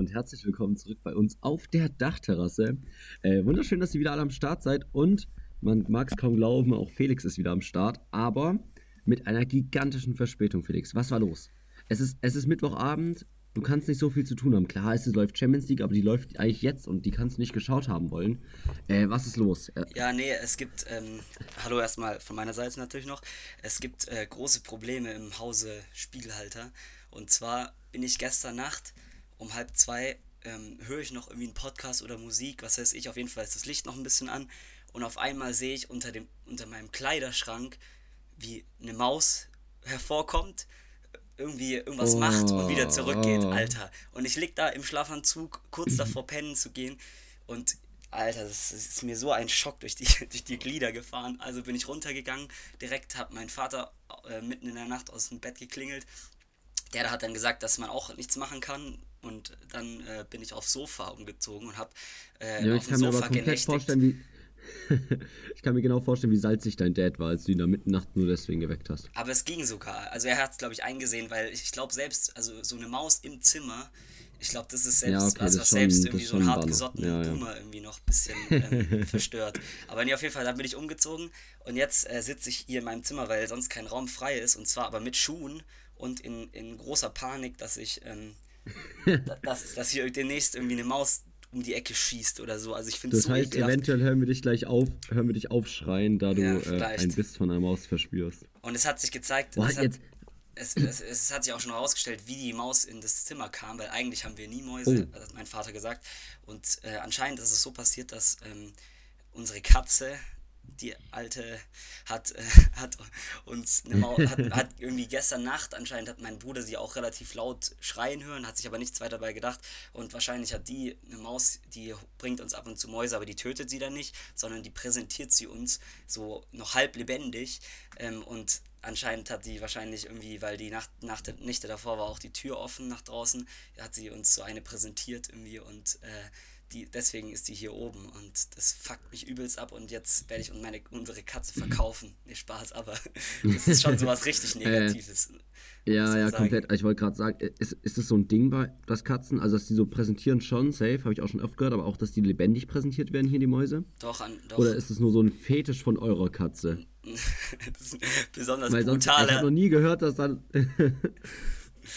Und herzlich willkommen zurück bei uns auf der Dachterrasse. Äh, wunderschön, dass ihr wieder alle am Start seid und man mag es kaum glauben, auch Felix ist wieder am Start, aber mit einer gigantischen Verspätung, Felix. Was war los? Es ist, es ist Mittwochabend, du kannst nicht so viel zu tun haben. Klar, es läuft Champions League, aber die läuft eigentlich jetzt und die kannst du nicht geschaut haben wollen. Äh, was ist los? Äh, Ja, nee, es gibt, ähm, hallo erstmal von meiner Seite natürlich noch, es gibt äh, große Probleme im Hause Spiegelhalter. Und zwar bin ich gestern Nacht um halb zwei, ähm, höre ich noch irgendwie einen Podcast oder Musik, was weiß ich, auf jeden Fall ist das Licht noch ein bisschen an. Und auf einmal sehe ich unter, dem, unter meinem Kleiderschrank, wie eine Maus hervorkommt, irgendwie irgendwas macht und wieder zurückgeht, Oh. Alter. Und ich lieg da im Schlafanzug, kurz davor pennen zu gehen. Und Alter, das ist mir so ein Schock durch die, durch die Glieder gefahren. Also bin ich runtergegangen, direkt hat mein Vater äh, mitten in der Nacht aus dem Bett geklingelt. Der hat dann gesagt, dass man auch nichts machen kann. Und dann äh, bin ich aufs Sofa umgezogen und habe äh, ja, auf ich dem kann mir aber Sofa genächtigt. ich kann mir genau vorstellen, wie salzig dein Dad war, als du ihn da mitten Nacht nur deswegen geweckt hast. Aber es ging sogar. Also er hat es, glaube ich, eingesehen, weil ich glaube selbst, also so eine Maus im Zimmer, ich glaube, das ist selbst, Ja, okay, ist schon- selbst irgendwie so ein hartgesottenen Banner. Ja, ja. Boomer irgendwie noch ein bisschen ähm, verstört. Aber nee, auf jeden Fall, dann bin ich umgezogen und jetzt äh, sitze ich hier in meinem Zimmer, weil sonst kein Raum frei ist und zwar aber mit Schuhen und in, in großer Panik, dass ich, ähm, dass, dass hier demnächst irgendwie eine Maus um die Ecke schießt oder so. Also ich finde es Das so heißt, ekelhaft. eventuell hören wir dich gleich auf, hören wir dich aufschreien, da du Ja, äh, vielleicht. ein Biss von einer Maus verspürst. Und es hat sich gezeigt, Boah, es hat, es, es, es hat sich auch schon herausgestellt, wie die Maus in das Zimmer kam, weil eigentlich haben wir nie Mäuse, Oh. hat mein Vater gesagt. Und äh, anscheinend ist es so passiert, dass ähm, unsere Katze, die alte, hat, äh, hat uns eine Maus, hat, hat irgendwie gestern Nacht, anscheinend hat mein Bruder sie auch relativ laut schreien hören, hat sich aber nichts weiter dabei gedacht. Und wahrscheinlich hat die eine Maus, die bringt uns ab und zu Mäuse, aber die tötet sie dann nicht, sondern die präsentiert sie uns so noch halb lebendig. Ähm, und anscheinend hat die wahrscheinlich irgendwie, weil die Nacht, Nacht der Nächte davor war auch die Tür offen nach draußen, hat sie uns so eine präsentiert irgendwie und äh, die, deswegen ist die hier oben und das fuckt mich übelst ab und jetzt werde ich meine, unsere Katze verkaufen. Nee, Spaß, aber das ist schon sowas richtig Negatives. muss Ja, ja, sagen. komplett. Ich wollte gerade sagen, äh, ist, ist das so ein Ding bei das Katzen? Also, dass die so präsentieren schon, safe, habe ich auch schon oft gehört, aber auch, dass die lebendig präsentiert werden hier, die Mäuse? Doch, an, doch. Oder ist es nur so ein Fetisch von eurer Katze? das ist ein besonders Weil sonst, ich habe noch nie gehört, dass dann.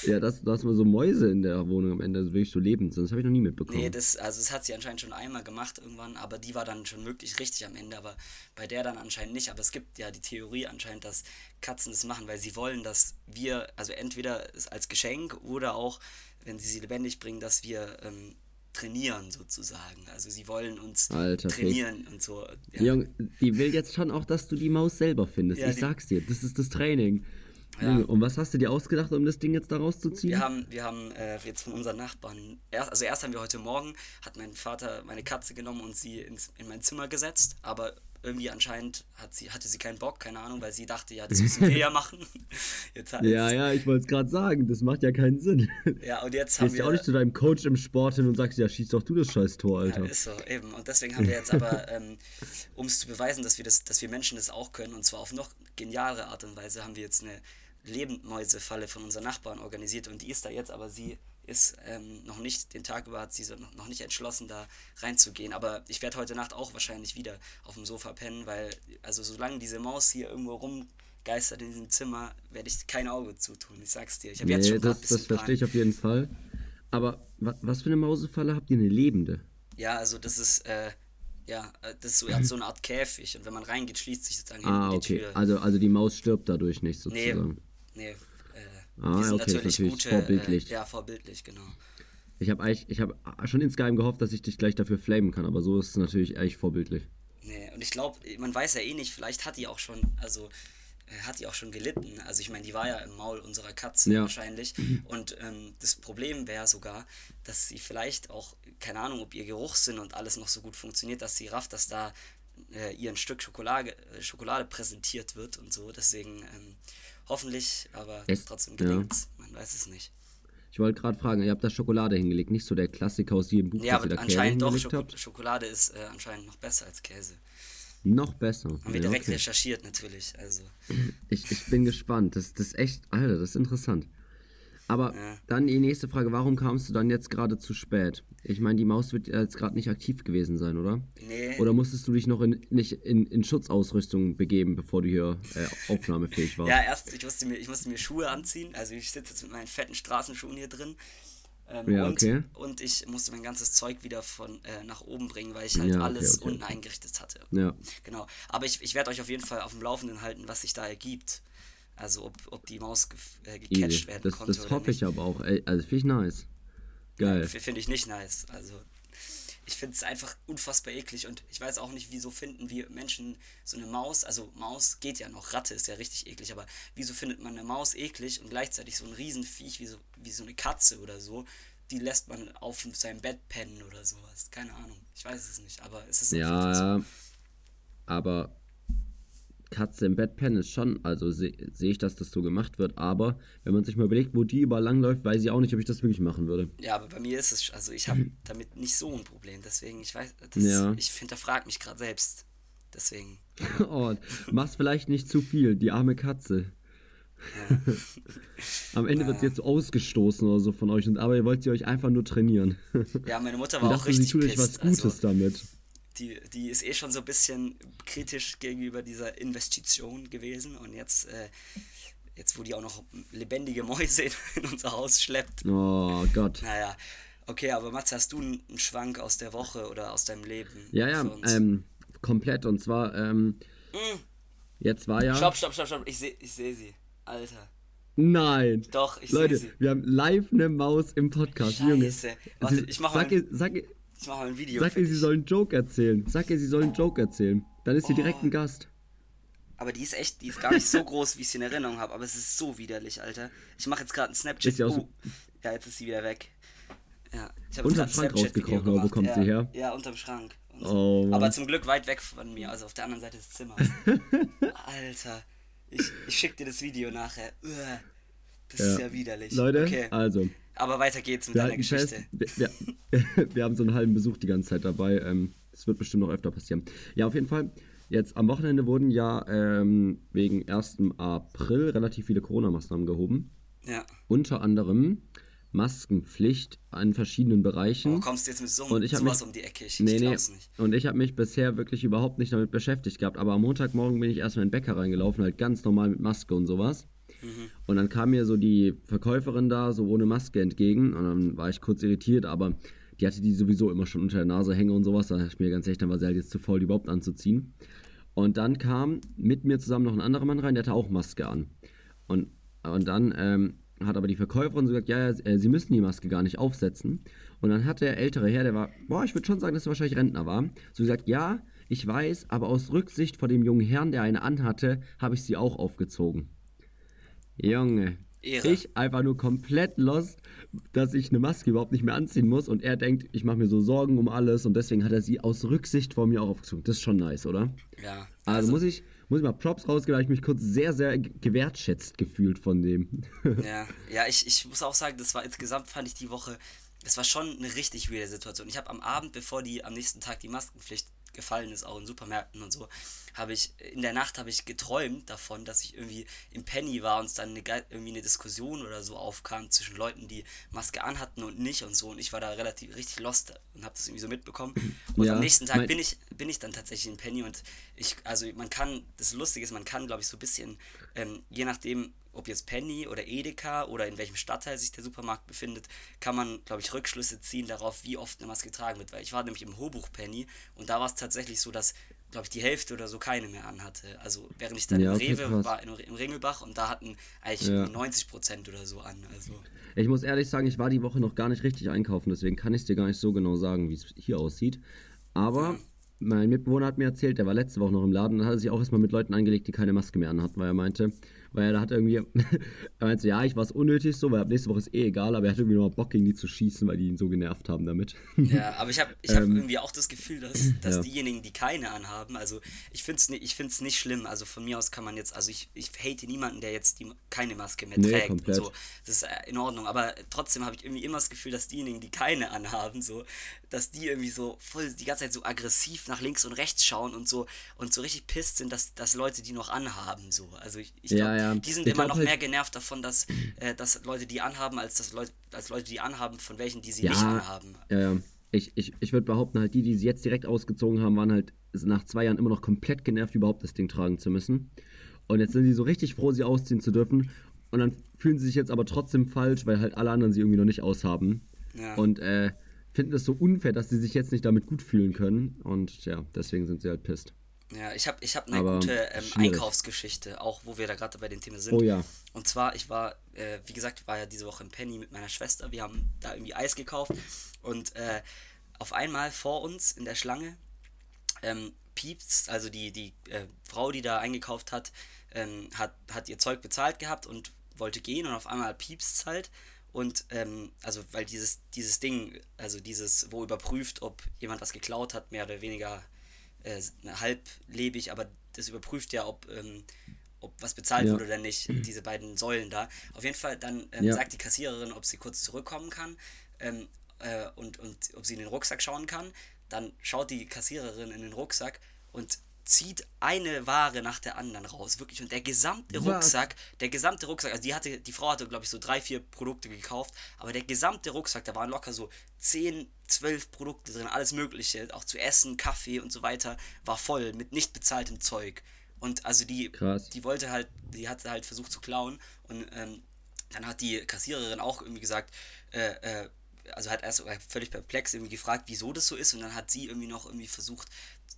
Ja, dass, dass man so Mäuse in der Wohnung am Ende wirklich so lebend sind. Das habe ich noch nie mitbekommen. Nee, das, also das hat sie anscheinend schon einmal gemacht irgendwann, aber die war dann schon wirklich richtig am Ende, aber bei der dann anscheinend nicht. Aber es gibt ja die Theorie anscheinend, dass Katzen das machen, weil sie wollen, dass wir, also entweder es als Geschenk oder auch, wenn sie sie lebendig bringen, dass wir ähm, trainieren sozusagen. Also sie wollen uns Alter, trainieren und so. Ja. Die, Junge, die will jetzt schon auch, dass du die Maus selber findest. Ja, ich die- sag's dir, das ist das Training. Ja. Junge, Und was hast du dir ausgedacht, um das Ding jetzt da rauszuziehen? Wir haben, wir haben äh, jetzt von unseren Nachbarn, erst, also erst haben wir heute Morgen, hat mein Vater meine Katze genommen und sie ins, in mein Zimmer gesetzt, aber irgendwie anscheinend hat sie, hatte sie keinen Bock, keine Ahnung, weil sie dachte, ja, das müssen wir ja machen. Jetzt, hat- ja, ja, ich wollte es gerade sagen, das macht ja keinen Sinn. ja, und jetzt haben Gehst ja wir... auch nicht zu deinem Coach im Sport hin und sagst, ja, schieß doch du das scheiß Tor, Ja, Alter. ist so, eben. Und deswegen haben wir jetzt aber, ähm, um es zu beweisen, dass wir, das, dass wir Menschen das auch können, und zwar auf noch genialere Art und Weise, haben wir jetzt eine Lebendmäusefalle von unseren Nachbarn organisiert und die ist da jetzt, aber sie ist ähm, noch nicht, den Tag über hat sie so noch, nicht entschlossen, da reinzugehen. Aber ich werde heute Nacht auch wahrscheinlich wieder auf dem Sofa pennen, weil, also solange diese Maus hier irgendwo rumgeistert in diesem Zimmer, werde ich kein Auge zutun. Ich sag's dir. Ich habe jetzt Nee, schon grad das, das verstehe ich auf jeden Fall. Aber wa was für eine Mausefalle habt ihr? Eine lebende? Ja, also das ist, äh, ja, äh, das ist so, so eine Art Käfig und wenn man reingeht, schließt sich sozusagen Ah, hinten die okay. Tür. Also, also die Maus stirbt dadurch nicht sozusagen. nee, äh, Ah, die sind okay, ist natürlich, natürlich gute, vorbildlich. Äh, ja, vorbildlich, genau. Ich habe eigentlich, ich habe schon insgeheim gehofft, dass ich dich gleich dafür flamen kann, aber so ist es natürlich echt vorbildlich. Nee, und ich glaube, man weiß ja eh nicht, vielleicht hat die auch schon, also äh, hat die auch schon gelitten. Also ich meine, die war ja im Maul unserer Katze Ja. wahrscheinlich. Und ähm, das Problem wäre sogar, dass sie vielleicht auch, keine Ahnung, ob ihr Geruchssinn und alles noch so gut funktioniert, dass sie rafft, dass da äh, ihr ein Stück Schokolade, äh, Schokolade präsentiert wird und so. Deswegen ähm, hoffentlich, aber Es- trotzdem ja. gelingt's. Man weiß es nicht. Ich wollte gerade fragen, ihr habt da Schokolade hingelegt, nicht so der Klassiker aus jedem Buch, Ja, dass ihr aber da Käse anscheinend doch, hingelegt Schoko habt? Schokolade ist äh, anscheinend noch besser als Käse. Noch besser. Haben wir Ja, direkt okay. recherchiert natürlich. Also. ich, ich bin gespannt. Das, das ist echt, Alter, das ist interessant. Aber Ja. dann die nächste Frage, warum kamst du dann jetzt gerade zu spät? Ich meine, die Maus wird jetzt gerade nicht aktiv gewesen sein, oder? Nee, Oder musstest du dich noch in, nicht in, in Schutzausrüstung begeben, bevor du hier äh, aufnahmefähig warst? Ja, erst, ich musste, mir, ich musste mir Schuhe anziehen. Also ich sitze jetzt mit meinen fetten Straßenschuhen hier drin. Ähm, Ja, und, okay. und ich musste mein ganzes Zeug wieder von äh, nach oben bringen, weil ich halt Ja, alles okay, unten okay. eingerichtet hatte. Ja. Genau. Aber ich, ich werde euch auf jeden Fall auf dem Laufenden halten, was sich da ergibt. Also ob, ob die Maus gef- äh, gecatcht werden Das, konnte. das hoffe ich aber auch. Ey, also finde ich nice. Geil. F- Finde ich nicht nice. Also ich finde es einfach unfassbar eklig und ich weiß auch nicht, wieso finden wir Menschen so eine Maus, also Maus geht ja noch, Ratte ist ja richtig eklig, aber wieso findet man eine Maus eklig und gleichzeitig so ein Riesenviech wie so, wie so eine Katze oder so, die lässt man auf seinem Bett pennen oder sowas. Keine Ahnung. Ich weiß es nicht, aber es ist einfach so. Ja, aber Katze im Bett pennen ist schon, also sehe seh ich, dass das so gemacht wird, aber wenn man sich mal überlegt, wo die überall langläuft, weiß ich auch nicht, ob ich das wirklich machen würde. Ja, aber bei mir ist es, also ich habe damit nicht so ein Problem, deswegen, ich weiß, das, Ja. ich hinterfrage mich gerade selbst. Deswegen, oh, mach's vielleicht nicht zu viel, die arme Katze. Am Ende wird sie jetzt so ausgestoßen oder so von euch, aber ihr wollt sie euch einfach nur trainieren. ja, meine Mutter war auch dachte, sie richtig tut euch was pisst. Gutes Also, damit. Die, die ist eh schon so ein bisschen kritisch gegenüber dieser Investition gewesen und jetzt, äh, jetzt wo die auch noch lebendige Mäuse in, unser Haus schleppt, Oh Gott. naja. Okay, aber Mats, hast du einen Schwank aus der Woche oder aus deinem Leben? Ja, ja, ähm, komplett. Und zwar, ähm, jetzt war ja. Stopp, stopp, stopp, stopp, ich sehe ich seh sie. Alter. Nein. Doch, ich Leute, sehe sie. wir haben live eine Maus im Podcast. Junge. Scheiße. Warte, Sie- ich mach sag mal- sag, ihr, Ich mache ein Video. sag ihr, sie soll einen Joke erzählen. Sag ihr, sie soll einen Joke erzählen. Dann ist sie direkt Oh. ein Gast. Aber die ist echt, die ist gar nicht so groß, wie ich sie in Erinnerung habe. Aber es ist so widerlich, Alter. Ich mache jetzt gerade einen Snapchat. Ja so- oh, ja, jetzt ist sie wieder weg. Ja, ich habe Unterm Schrank rausgekrochen, wo kommt ja, sie her? Ja, unterm Schrank. Und Oh, aber zum Glück weit weg von mir, also auf der anderen Seite des Zimmers. Alter, ich, ich schick dir das Video nachher. Das ist ja widerlich. Leute, okay. also, Aber weiter geht's mit wir deiner halten fest, Geschichte. wir, wir, wir haben so einen halben Besuch die ganze Zeit dabei. Ähm, das wird bestimmt noch öfter passieren. Ja, auf jeden Fall. Jetzt am Wochenende wurden ja ähm, wegen 1. April relativ viele Corona-Maßnahmen gehoben. Ja. Unter anderem Maskenpflicht an verschiedenen Bereichen. Oh, kommst du jetzt mit so Und ich sowas mich- um die Ecke? Ich, Nee, ich nee. glaub's nicht. Und ich habe mich bisher wirklich überhaupt nicht damit beschäftigt gehabt. Aber am Montagmorgen bin ich erstmal in den Bäcker reingelaufen, halt ganz normal mit Maske und sowas. Mhm. Und dann kam mir so die Verkäuferin da so ohne Maske entgegen. Und dann war ich kurz irritiert, aber die hatte die sowieso immer schon unter der Nase hängen und sowas. Da dachte ich mir ganz ehrlich, dann war sie halt jetzt zu faul, die überhaupt anzuziehen. Und dann kam mit mir zusammen noch ein anderer Mann rein, der hatte auch Maske an. Und, und dann ähm, hat aber die Verkäuferin so gesagt, ja, ja, äh, sie müssen die Maske gar nicht aufsetzen. Und dann hat der ältere Herr, der war, boah, ich würde schon sagen, dass er wahrscheinlich Rentner war, so gesagt, ja, ich weiß, aber aus Rücksicht vor dem jungen Herrn, der eine anhatte, habe ich sie auch aufgezogen. Junge. Ehre. Ich einfach nur komplett lost, dass ich eine Maske überhaupt nicht mehr anziehen muss und er denkt, ich mache mir so Sorgen um alles und deswegen hat er sie aus Rücksicht vor mir auch aufgezogen. Das ist schon nice, oder? Ja. Also, muss ich muss ich mal Props rausgeben, hab ich mich kurz sehr, sehr ge- gewertschätzt gefühlt von dem. Ja, ja ich, ich muss auch sagen, das war insgesamt, fand ich die Woche, das war schon eine richtig weirde Situation. Ich habe am Abend, bevor die am nächsten Tag die Maskenpflicht gefallen ist, auch in Supermärkten und so, habe ich, in der Nacht habe ich geträumt davon, dass ich irgendwie im Penny war und es dann eine, irgendwie eine Diskussion oder so aufkam zwischen Leuten, die Maske anhatten und nicht und so und ich war da relativ richtig lost und habe das irgendwie so mitbekommen. Und Ja, am nächsten Tag bin ich, bin ich dann tatsächlich in Penny und ich, also man kann, das Lustige ist, man kann, glaube ich, so ein bisschen, ähm, je nachdem, ob jetzt Penny oder Edeka oder in welchem Stadtteil sich der Supermarkt befindet, kann man, glaube ich, Rückschlüsse ziehen darauf, wie oft eine Maske getragen wird. Weil ich war nämlich im Hochbuch Penny und da war es tatsächlich so, dass, glaube ich, die Hälfte oder so keine mehr anhatte. Also während ich dann Ja, im okay, Rewe krass. war, in, im Ringelbach und da hatten eigentlich Ja. 90 Prozent oder so an. Also Ich muss ehrlich sagen, ich war die Woche noch gar nicht richtig einkaufen, deswegen kann ich es dir gar nicht so genau sagen, wie es hier aussieht. Aber mein Mitbewohner hat mir erzählt, der war letzte Woche noch im Laden und hat sich auch erstmal mit Leuten angelegt, die keine Maske mehr anhatten, weil er meinte, weil er hat irgendwie, er meinte, ja, ich war es unnötig so, weil ab nächste Woche ist eh egal, aber er hat irgendwie noch Bock gegen die zu schießen, weil die ihn so genervt haben damit. Ja, aber ich habe ich hab Ähm, irgendwie auch das Gefühl, dass, dass ja. diejenigen, die keine anhaben, also ich finde es nicht, ich find's nicht schlimm. Also von mir aus kann man jetzt, also ich, ich hate niemanden, der jetzt die, keine Maske mehr Nee, trägt. komplett. Und so. Das ist äh, in Ordnung. Aber trotzdem habe ich irgendwie immer das Gefühl, dass diejenigen, die keine anhaben, so, dass die irgendwie so voll die ganze Zeit so aggressiv nach links und rechts schauen und so und so richtig pisst sind, dass, dass Leute die noch anhaben. So. Also ich, ich glaube, ja, ja. Die sind Ich immer noch halt- mehr genervt davon, dass, äh, dass Leute die anhaben, als, dass Leute, als Leute die anhaben, von welchen die sie Ja. nicht anhaben. Ja, ja. Ich, ich, ich würde behaupten, halt die, die sie jetzt direkt ausgezogen haben, waren halt nach zwei Jahren immer noch komplett genervt, überhaupt das Ding tragen zu müssen. Und jetzt sind sie so richtig froh, sie ausziehen zu dürfen. Und dann fühlen sie sich jetzt aber trotzdem falsch, weil halt alle anderen sie irgendwie noch nicht aushaben. Ja. Und äh, finden es so unfair, dass sie sich jetzt nicht damit gut fühlen können. Und ja, deswegen sind sie halt pisst. Ja, ich habe ich hab eine Aber gute ähm. Einkaufsgeschichte, auch wo wir da gerade bei dem Thema sind. Oh ja. Und zwar, ich war, äh, wie gesagt, ich war ja diese Woche im Penny mit meiner Schwester. Wir haben da irgendwie Eis gekauft. Und äh, auf einmal vor uns in der Schlange ähm, piepst, also die, die äh, Frau, die da eingekauft hat, ähm, hat, hat ihr Zeug bezahlt gehabt und wollte gehen und auf einmal piepst halt. Und ähm, also weil dieses, dieses Ding, also dieses, wo überprüft, ob jemand was geklaut hat, mehr oder weniger äh, halblebig, aber das überprüft ja, ob, ähm, ob was bezahlt Ja. wurde oder nicht, diese beiden Säulen da. Auf jeden Fall, dann ähm, Ja. sagt die Kassiererin, ob sie kurz zurückkommen kann ähm, äh, und, und ob sie in den Rucksack schauen kann. Dann schaut die Kassiererin in den Rucksack und zieht eine Ware nach der anderen raus, wirklich. Und der gesamte Was? Rucksack, der gesamte Rucksack, also die hatte, die Frau hatte, glaube ich, so drei, vier Produkte gekauft, aber der gesamte Rucksack, da waren locker so 10, 12 Produkte drin, alles Mögliche, auch zu essen, Kaffee und so weiter, war voll mit nicht bezahltem Zeug. Und also die, Krass. die wollte halt, die hatte halt versucht zu klauen und ähm, dann hat die Kassiererin auch irgendwie gesagt, äh, äh, also hat erst völlig perplex irgendwie gefragt, wieso das so ist und dann hat sie irgendwie noch irgendwie versucht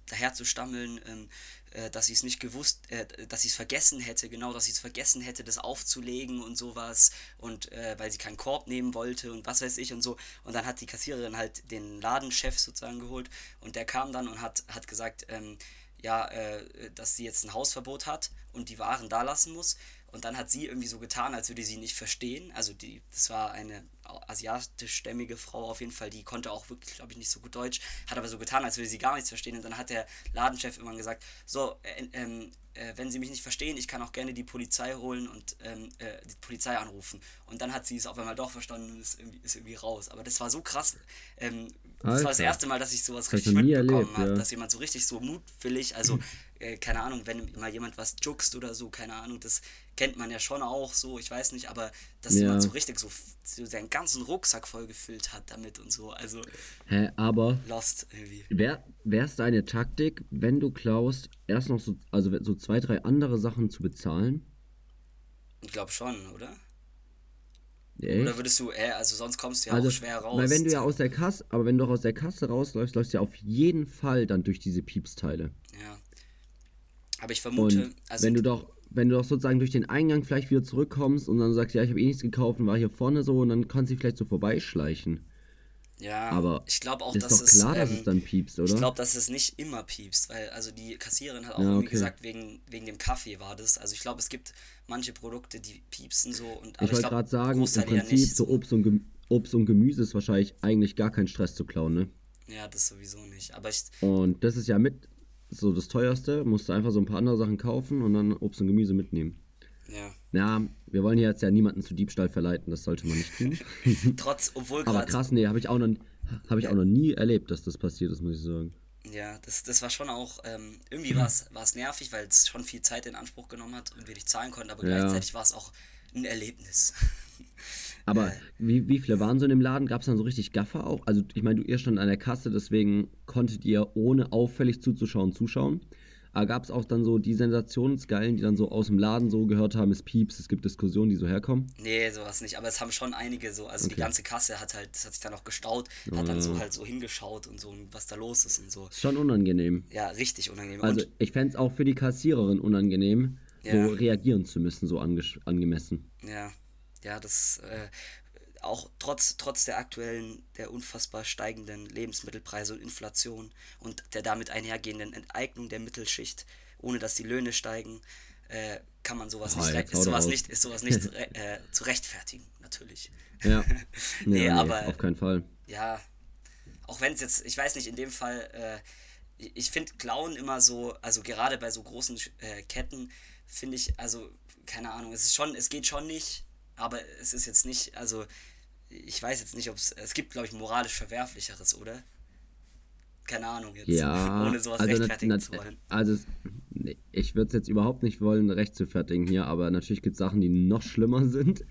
daher zu stammeln, ähm, äh, dass sie es nicht gewusst, äh, dass sie es vergessen hätte, genau, dass sie es vergessen hätte, das aufzulegen und sowas und äh, weil sie keinen Korb nehmen wollte und was weiß ich und so und dann hat die Kassiererin halt den Ladenchef sozusagen geholt und der kam dann und hat, hat gesagt, ähm, ja, äh, dass sie jetzt ein Hausverbot hat und die Waren da lassen muss. Und dann hat sie irgendwie so getan, als würde sie nicht verstehen. Also die, das war eine asiatischstämmige Frau auf jeden Fall, die konnte auch wirklich, glaube ich, nicht so gut Deutsch, hat aber so getan, als würde sie gar nichts verstehen. Und dann hat der Ladenchef irgendwann gesagt, so, äh, ähm, äh, wenn Sie mich nicht verstehen, ich kann auch gerne die Polizei holen und ähm, äh, die Polizei anrufen. Und dann hat sie es auf einmal doch verstanden und ist irgendwie, ist irgendwie raus. Aber das war so krass. Ähm, das war das erste Mal, dass ich sowas richtig mitbekommen erlebt, habe, ja. dass jemand so richtig so mutwillig, also äh, keine Ahnung, wenn mal jemand was juckst oder so, keine Ahnung, das kennt man ja schon auch so, ich weiß nicht, aber dass Ja. jemand so richtig so, so seinen ganzen Rucksack vollgefüllt hat damit und so, also Hä, aber lost irgendwie. wäre es deine Taktik, wenn du klaust, erst noch so, also so zwei, drei andere Sachen zu bezahlen? Ich glaube schon, oder? Echt? Oder würdest du, äh, also sonst kommst du ja also, auch schwer raus. Weil wenn du ja aus der Kasse, aber wenn du auch aus der Kasse rausläufst, läufst du ja auf jeden Fall dann durch diese Piepsteile. Ja. Aber ich vermute, Und also wenn du doch, wenn du doch sozusagen durch den Eingang vielleicht wieder zurückkommst und dann sagst, ja, ich habe eh nichts gekauft und war hier vorne so und dann kannst du vielleicht so vorbeischleichen. ja, Aber ich glaube auch, ist dass doch es klar, dass ähm, es dann piepst, oder? Ich glaube, dass es nicht immer piepst, weil also die Kassiererin hat auch Ja, irgendwie okay. gesagt, wegen, wegen dem Kaffee war das. Also ich glaube, es gibt manche Produkte, die piepsen so und aber ich wollte gerade sagen, im Prinzip so Obst und, Obst und Gemüse ist wahrscheinlich eigentlich gar kein Stress zu klauen, ne? Ja, das sowieso nicht. Aber ich, Und das ist ja mit so das teuerste, musst du einfach so ein paar andere Sachen kaufen und dann Obst und Gemüse mitnehmen. ja. Ja, wir wollen hier jetzt ja niemanden zu Diebstahl verleiten, das sollte man nicht tun. Trotz, obwohl Aber krass, nee, habe ich auch noch habe ich auch noch nie erlebt, dass das passiert ist, muss ich sagen. Ja, das, das war schon auch, ähm, irgendwie war es nervig, weil es schon viel Zeit in Anspruch genommen hat und wir nicht zahlen konnten, aber Ja. gleichzeitig war es auch ein Erlebnis. Aber wie, wie viele waren so in dem Laden? Gab es dann so richtig Gaffer auch? Also ich meine, du ihr stand an der Kasse, deswegen konntet ihr ohne auffällig zuzuschauen zuschauen. Aber gab es auch dann so die Sensationsgeilen, die dann so aus dem Laden so gehört haben, es pieps, es gibt Diskussionen, die so herkommen? Nee, sowas nicht. Aber es haben schon einige so, also die Okay. ganze Kasse hat halt, das hat sich dann auch gestaut, hat dann so halt so hingeschaut und so, was da los ist und so. Ist schon unangenehm. Ja, richtig unangenehm. Also und ich fände es auch für die Kassiererin unangenehm, Ja. so reagieren zu müssen, so angesch- angemessen. ja, ja, das äh, auch trotz, trotz der aktuellen, der unfassbar steigenden Lebensmittelpreise und Inflation und der damit einhergehenden Enteignung der Mittelschicht, ohne dass die Löhne steigen, äh, kann man sowas Oh, nicht, ist sowas nicht, ist sowas nicht zu äh, zu rechtfertigen, natürlich. Ja. Nee, ja, aber- auf keinen Fall. ja, auch wenn es jetzt, ich weiß nicht, in dem Fall, äh, ich finde Klauen immer so, also gerade bei so großen äh, Ketten, finde ich, also, keine Ahnung, es ist schon, es geht schon nicht, aber es ist jetzt nicht, also, ich weiß jetzt nicht, ob es, es gibt, glaube ich, moralisch Verwerflicheres, oder? Keine Ahnung jetzt, Ja, ohne sowas also, na, rechtfertigen na, zu wollen. also nee, ich würde es jetzt überhaupt nicht wollen, recht zu fertigen hier, aber natürlich gibt es Sachen, die noch schlimmer sind.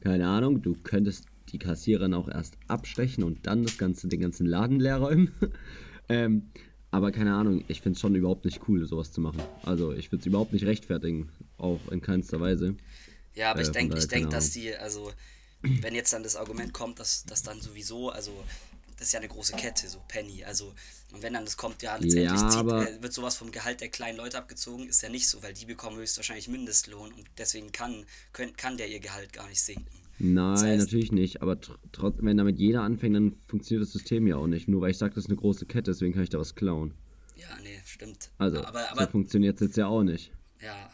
Keine Ahnung, du könntest die Kassiererin auch erst abstechen und dann das ganze, den ganzen Laden leer räumen. ähm, aber keine Ahnung, ich finde es schon überhaupt nicht cool, sowas zu machen. Also ich würde es überhaupt nicht rechtfertigen, auch in keinster Weise. Ja, aber äh, ich denke, ich denke, dass die, also wenn jetzt dann das Argument kommt, dass, dass dann sowieso, also das ist ja eine große Kette, so Penny. Also, und wenn dann das kommt, ja, letztendlich ja, zieht, äh, wird sowas vom Gehalt der kleinen Leute abgezogen, ist ja nicht so, weil die bekommen höchstwahrscheinlich Mindestlohn und deswegen kann, können, kann der ihr Gehalt gar nicht sinken. Nein, das heißt, natürlich nicht. Aber trotzdem, wenn damit jeder anfängt, dann funktioniert das System ja auch nicht. Nur weil ich sage, das ist eine große Kette, deswegen kann ich da was klauen. Ja, nee, stimmt. Also, aber, aber, so funktioniert es jetzt ja auch nicht. Ja,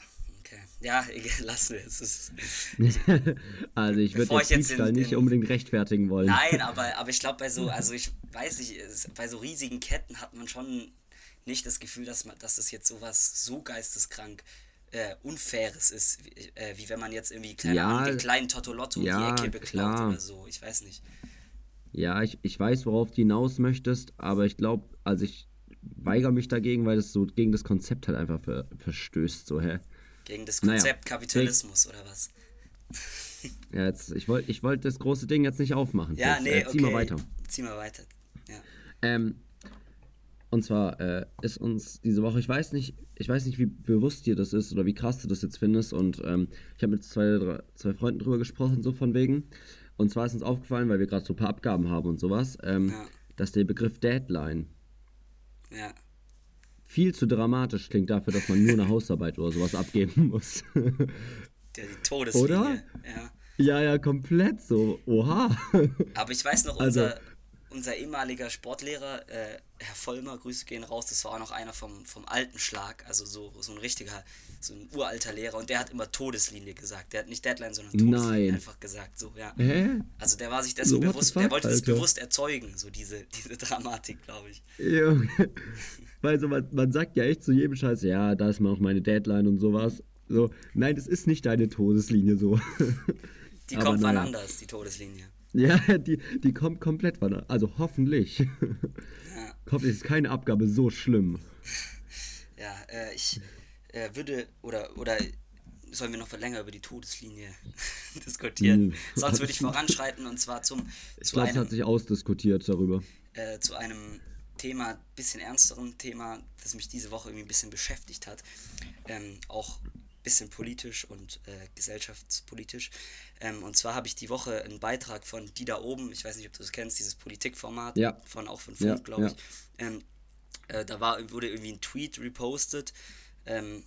okay. Ja, lassen wir es. also ich würde den Diebstahl in, in, nicht unbedingt rechtfertigen wollen. Nein, aber, aber ich glaube, bei so, also ich weiß nicht, bei so riesigen Ketten hat man schon nicht das Gefühl, dass, man, dass das jetzt sowas so geisteskrank äh, Unfaires ist, wie, äh, wie wenn man jetzt irgendwie, keine ja, den kleinen Totolotto ja, die Ecke beklaut klar. oder so. Ich weiß nicht. Ja, ich, ich weiß, worauf du hinaus möchtest, aber ich glaube, also ich weigere mich dagegen, weil das so gegen das Konzept halt einfach ver, verstößt, so, hä? Gegen das Konzept naja, Kapitalismus oder was? ja, jetzt, ich wollte ich wollt das große Ding jetzt nicht aufmachen. Ja, jetzt, nee, äh, zieh okay. mal weiter. Zieh mal weiter, ja. Ähm, und zwar äh, ist uns diese Woche, ich weiß nicht, ich weiß nicht, wie bewusst dir das ist oder wie krass du das jetzt findest. Und ähm, ich habe mit zwei, drei, zwei Freunden drüber gesprochen, so von wegen. Und zwar ist uns aufgefallen, weil wir gerade so ein paar Abgaben haben und sowas, ähm, ja. dass der Begriff Deadline ja. Viel zu dramatisch klingt dafür, dass man nur eine Hausarbeit oder sowas abgeben muss. Der, die Todeslinie. Oder? Ja. Ja, ja, komplett so. Oha. Aber ich weiß noch, also unser, also, unser ehemaliger Sportlehrer, äh, Herr Vollmer, Grüße gehen raus, das war auch noch einer vom, vom alten Schlag, also so, so ein richtiger, so ein uralter Lehrer und der hat immer Todeslinie gesagt. Der hat nicht Deadline, sondern Todeslinie Nein. einfach gesagt. So, ja. Hä? Also der war sich dessen so, bewusst, fuck, der wollte Alter. das bewusst erzeugen, so diese, diese Dramatik, glaube ich. Junge. Weil so, man, man sagt ja echt zu jedem Scheiß, ja, da ist mal auch meine Deadline und sowas. So, nein, das ist nicht deine Todeslinie so. Die kommt wann anders, die Todeslinie. Ja, die, die kommt komplett wann Also hoffentlich. Ja. hoffentlich ist keine Abgabe so schlimm. Ja, äh, ich äh, würde, oder, oder sollen wir noch länger über die Todeslinie diskutieren? Mhm. Sonst würde ich voranschreiten und zwar zum. Ich glaube, es hat sich ausdiskutiert darüber. Äh, zu einem Thema, bisschen ernsteren Thema, das mich diese Woche irgendwie ein bisschen beschäftigt hat. Ähm, auch bisschen politisch und äh, gesellschaftspolitisch. Ähm, und zwar habe ich die Woche einen Beitrag von Die da oben, ich weiß nicht, ob du das kennst, dieses Politikformat, ja. von auch von Funk, ja, glaube ich. Ja. Ähm, äh, da war, wurde irgendwie ein Tweet repostet ähm,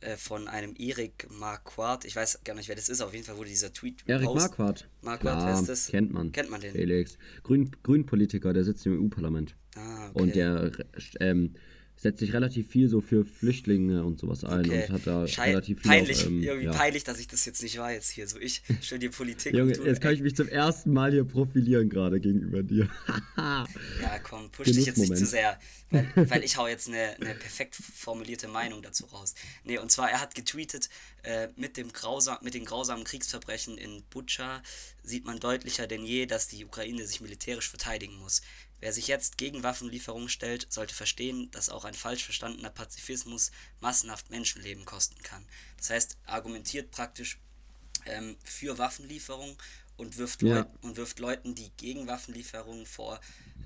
äh, von einem Erik Marquardt. Ich weiß gar nicht, wer das ist, auf jeden Fall wurde dieser Tweet repostet. Erik Marquardt. Marquardt, wer ist das? Kennt man. Kennt man den? Felix. Grün, Grünpolitiker, der sitzt im EU-Parlament. Ah, okay. Und der ähm, setzt sich relativ viel so für Flüchtlinge und sowas ein okay. und hat da Schei relativ viel peinlich, auch, ähm, irgendwie ja. peinlich, dass ich das jetzt nicht weiß hier. So ich studiere Politik. Junge, du, jetzt kann ich mich zum ersten Mal hier profilieren gerade gegenüber dir. ja, komm, push dich jetzt nicht zu sehr, weil, weil ich hau jetzt eine, eine perfekt formulierte Meinung dazu raus. Nee, und zwar er hat getweetet, äh, mit, dem grausam, mit den grausamen Kriegsverbrechen in Butscha sieht man deutlicher denn je, dass die Ukraine sich militärisch verteidigen muss. Wer sich jetzt gegen Waffenlieferungen stellt, sollte verstehen, dass auch ein falsch verstandener Pazifismus massenhaft Menschenleben kosten kann. Das heißt, argumentiert praktisch ähm, für Waffenlieferungen und wirft, ja. Leut und wirft Leuten, die gegen Waffenlieferungen vor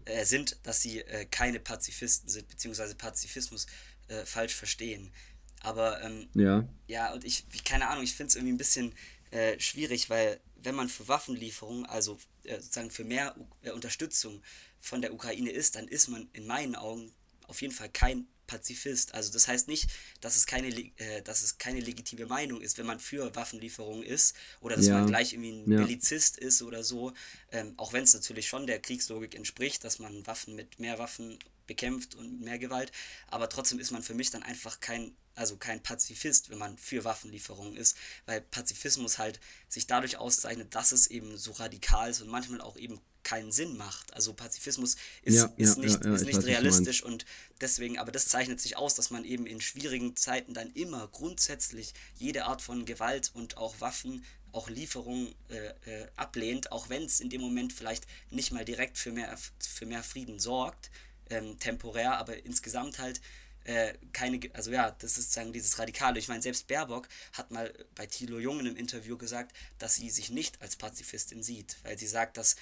äh, sind, dass sie äh, keine Pazifisten sind, beziehungsweise Pazifismus äh, falsch verstehen. Aber ähm, ja. ja, und ich, keine Ahnung, ich finde es irgendwie ein bisschen äh, schwierig, weil wenn man für Waffenlieferungen, also äh, sozusagen für mehr äh, Unterstützung von der Ukraine ist, dann ist man in meinen Augen auf jeden Fall kein Pazifist. Also das heißt nicht, dass es keine, äh, dass es keine legitime Meinung ist, wenn man für Waffenlieferungen ist oder dass ja. man gleich irgendwie ein ja. Belizist ist oder so. Ähm, auch wenn es natürlich schon der Kriegslogik entspricht, dass man Waffen mit mehr Waffen bekämpft und mehr Gewalt. Aber trotzdem ist man für mich dann einfach kein, also kein Pazifist, wenn man für Waffenlieferungen ist, weil Pazifismus halt sich dadurch auszeichnet, dass es eben so radikal ist und manchmal auch eben keinen Sinn macht. Also Pazifismus ist, ja, ist ja, nicht, ja, ist nicht realistisch und deswegen, aber das zeichnet sich aus, dass man eben in schwierigen Zeiten dann immer grundsätzlich jede Art von Gewalt und auch Waffen, auch Lieferungen äh, äh, ablehnt, auch wenn es in dem Moment vielleicht nicht mal direkt für mehr, für mehr Frieden sorgt, ähm, temporär, aber insgesamt halt äh, keine, also ja, das ist sozusagen dieses Radikale. Ich meine, selbst Baerbock hat mal bei Thilo Jung in einem Interview gesagt, dass sie sich nicht als Pazifistin sieht, weil sie sagt, dass,